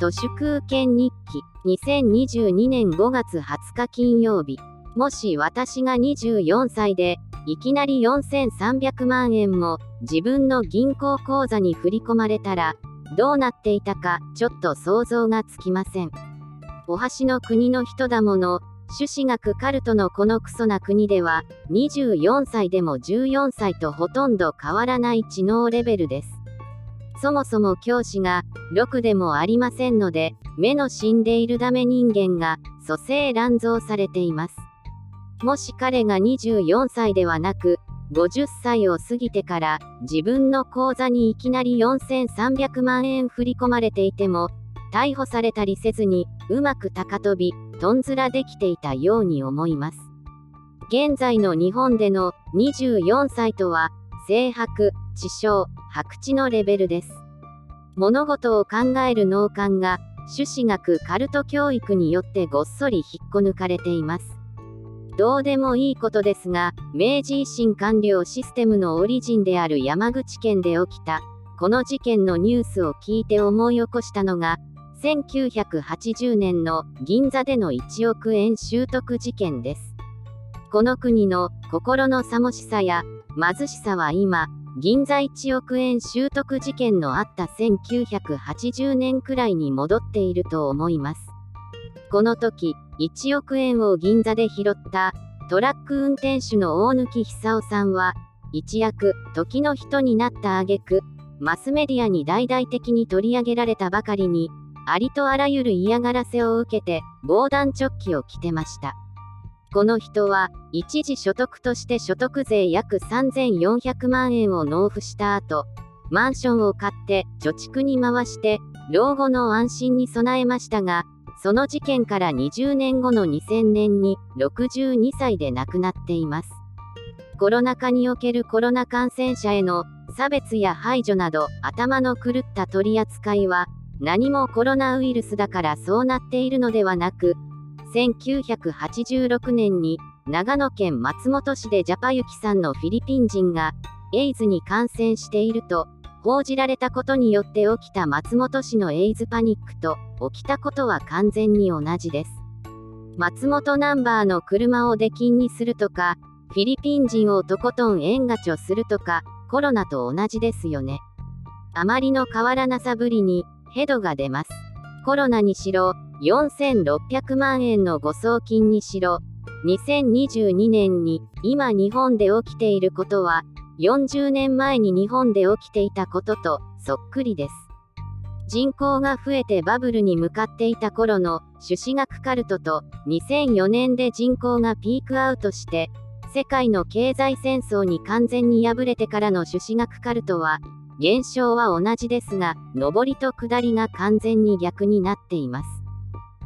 都市空権日記2022年5月20日金曜日。もし私が24歳でいきなり4300万円も自分の銀行口座に振り込まれたらどうなっていたかちょっと想像がつきません。お箸の国の人だもの朱子学カルトのこのクソな国では24歳でも14歳とほとんど変わらない知能レベルです。そもそも教師が6でもありませんので目の死んでいるダメ人間が蘇生乱造されています。もし彼が24歳ではなく50歳を過ぎてから自分の口座にいきなり4300万円振り込まれていても逮捕されたりせずにうまく高飛びとんずらできていたように思います。現在の日本での24歳とは性白知性白知のレベルです物事を考える脳幹が朱子学カルト教育によってごっそり引っこ抜かれていますどうでもいいことですが、明治維新官僚システムのオリジンである山口県で起きた、この事件のニュースを聞いて思い起こしたのが、1980年の銀座での1億円習得事件です。この国の心のさもしさや貧しさは今、銀座1億円習得事件のあった1980年くらいに戻っていると思います。この時、1億円を銀座で拾ったトラック運転手の大貫久夫さんは、一躍、時の人になった挙句、マスメディアに大々的に取り上げられたばかりに、ありとあらゆる嫌がらせを受けて、防弾チョッキを着てました。この人は、一時所得として所得税約3400万円を納付した後、マンションを買って貯蓄に回して、老後の安心に備えましたが、その事件から20年後の2000年に62歳で亡くなっています。コロナ禍におけるコロナ感染者への差別や排除など頭の狂った取り扱いは何もコロナウイルスだからそうなっているのではなく1986年に長野県松本市でジャパユキさんのフィリピン人がエイズに感染していると報じられたことによって起きた松本市のエイズパニックと起きたことは完全に同じです。松本ナンバーの車を出禁にするとか、フィリピン人をとことん円ガチョするとか、コロナと同じですよね。あまりの変わらなさぶりに、ヘドが出ます。コロナにしろ、4600万円の誤送金にしろ、2022年に今日本で起きていることは40年前に日本で起きていたこととそっくりです。人口が増えてバブルに向かっていた頃の朱子学カルトと2004年で人口がピークアウトして世界の経済戦争に完全に敗れてからの朱子学カルトは現象は同じですが上りと下りが完全に逆になっています。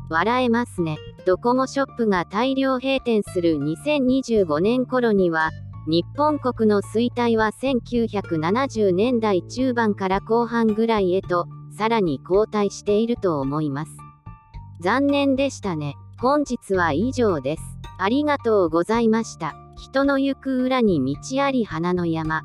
笑えますね。ドコモショップが大量閉店する2025年頃には日本国の衰退は1970年代中盤から後半ぐらいへと、さらに後退していると思います。残念でしたね。本日は以上です。ありがとうございました。人の行く裏に道あり花の山。